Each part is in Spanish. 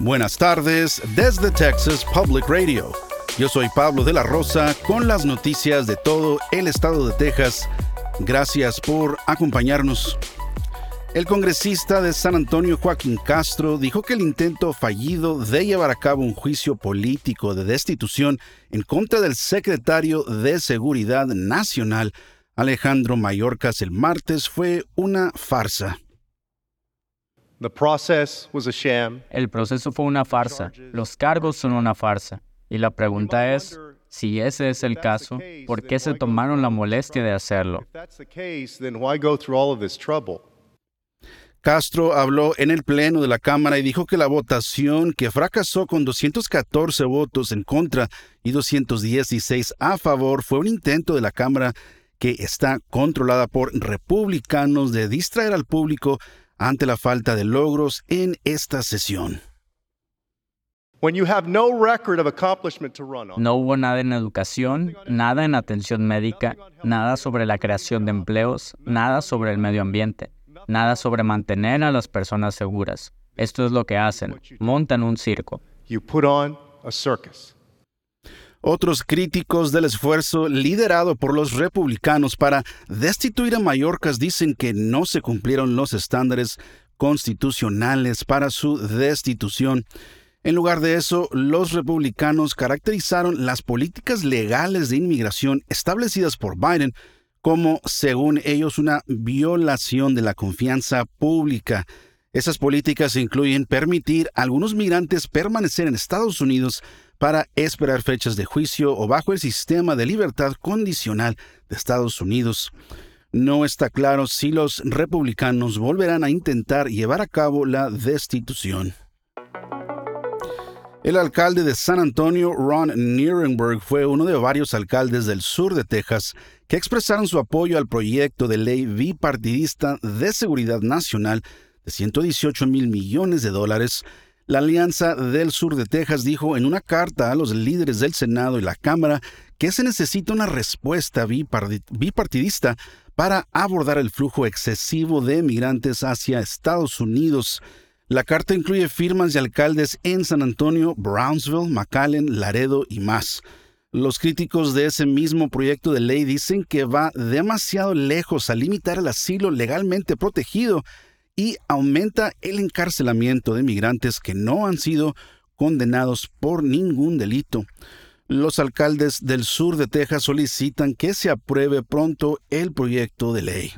Buenas tardes desde Texas Public Radio. Yo soy Pablo de la Rosa con las noticias de todo el estado de Texas. Gracias por acompañarnos. El congresista de San Antonio, Joaquín Castro, dijo que el intento fallido de llevar a cabo un juicio político de destitución en contra del secretario de Seguridad Nacional, Alejandro Mayorkas, el martes fue una farsa. El proceso fue una farsa. Los cargos son una farsa. Y la pregunta es, si ese es el caso, ¿por qué se tomaron la molestia de hacerlo? Castro habló en el Pleno de la Cámara y dijo que la votación, que fracasó con 214 votos en contra y 216 a favor, fue un intento de la Cámara que está controlada por republicanos de distraer al público ante la falta de logros en esta sesión. No hubo nada en educación, nada en atención médica, nada sobre la creación de empleos, nada sobre el medio ambiente nada sobre mantener a las personas seguras. Esto es lo que hacen, montan un circo. Otros críticos del esfuerzo liderado por los republicanos para destituir a Mallorcas dicen que no se cumplieron los estándares constitucionales para su destitución. En lugar de eso, los republicanos caracterizaron las políticas legales de inmigración establecidas por Biden como, según ellos, una violación de la confianza pública. Esas políticas incluyen permitir a algunos migrantes permanecer en Estados Unidos para esperar fechas de juicio o bajo el sistema de libertad condicional de Estados Unidos. No está claro si los republicanos volverán a intentar llevar a cabo la destitución. El alcalde de San Antonio, Ron Nierenberg, fue uno de varios alcaldes del sur de Texas que expresaron su apoyo al proyecto de ley bipartidista de seguridad nacional de 118 mil millones de dólares. La Alianza del Sur de Texas dijo en una carta a los líderes del Senado y la Cámara que se necesita una respuesta bipartidista para abordar el flujo excesivo de migrantes hacia Estados Unidos. La carta incluye firmas de alcaldes en San Antonio, Brownsville, McAllen, Laredo y más. Los críticos de ese mismo proyecto de ley dicen que va demasiado lejos a limitar el asilo legalmente protegido y aumenta el encarcelamiento de migrantes que no han sido condenados por ningún delito. Los alcaldes del sur de Texas solicitan que se apruebe pronto el proyecto de ley.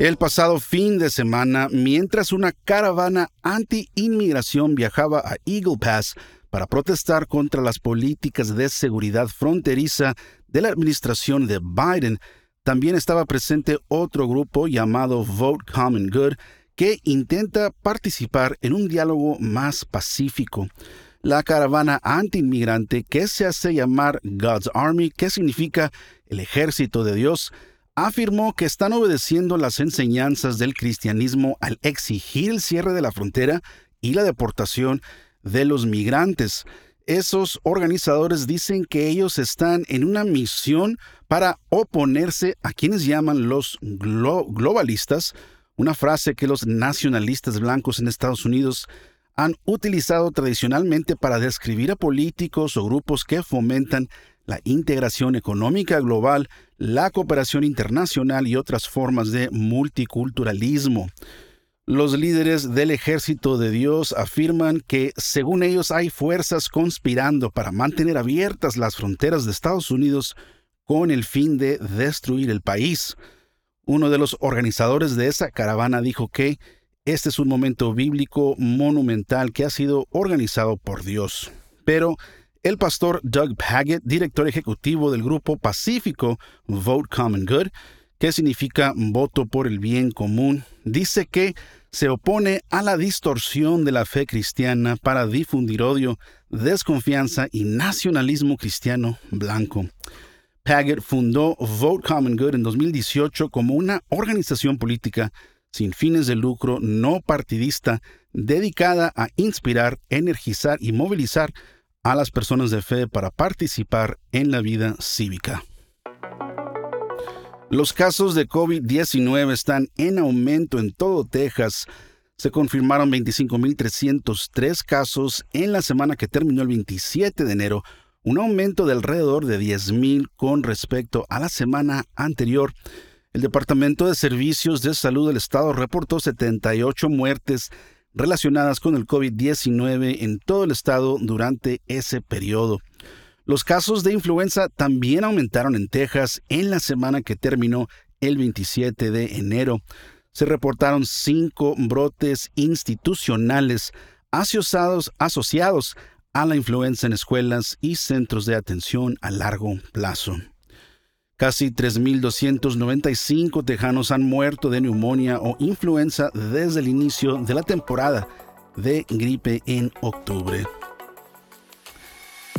El pasado fin de semana, mientras una caravana anti-inmigración viajaba a Eagle Pass para protestar contra las políticas de seguridad fronteriza de la administración de Biden, también estaba presente otro grupo llamado Vote Common Good que intenta participar en un diálogo más pacífico. La caravana anti-inmigrante que se hace llamar God's Army, que significa el ejército de Dios, afirmó que están obedeciendo las enseñanzas del cristianismo al exigir el cierre de la frontera y la deportación de los migrantes. Esos organizadores dicen que ellos están en una misión para oponerse a quienes llaman los globalistas, una frase que los nacionalistas blancos en Estados Unidos han utilizado tradicionalmente para describir a políticos o grupos que fomentan la integración económica global, la cooperación internacional y otras formas de multiculturalismo. Los líderes del ejército de Dios afirman que, según ellos, hay fuerzas conspirando para mantener abiertas las fronteras de Estados Unidos con el fin de destruir el país. Uno de los organizadores de esa caravana dijo que este es un momento bíblico monumental que ha sido organizado por Dios. Pero el pastor Doug Paget, director ejecutivo del grupo pacífico Vote Common Good, que significa voto por el bien común, dice que se opone a la distorsión de la fe cristiana para difundir odio, desconfianza y nacionalismo cristiano blanco. Paget fundó Vote Common Good en 2018 como una organización política sin fines de lucro no partidista dedicada a inspirar, energizar y movilizar a las personas de fe para participar en la vida cívica. Los casos de COVID-19 están en aumento en todo Texas. Se confirmaron 25.303 casos en la semana que terminó el 27 de enero, un aumento de alrededor de 10.000 con respecto a la semana anterior. El Departamento de Servicios de Salud del Estado reportó 78 muertes relacionadas con el COVID-19 en todo el estado durante ese periodo. Los casos de influenza también aumentaron en Texas en la semana que terminó el 27 de enero. Se reportaron cinco brotes institucionales asociados, asociados a la influenza en escuelas y centros de atención a largo plazo. Casi 3.295 tejanos han muerto de neumonía o influenza desde el inicio de la temporada de gripe en octubre.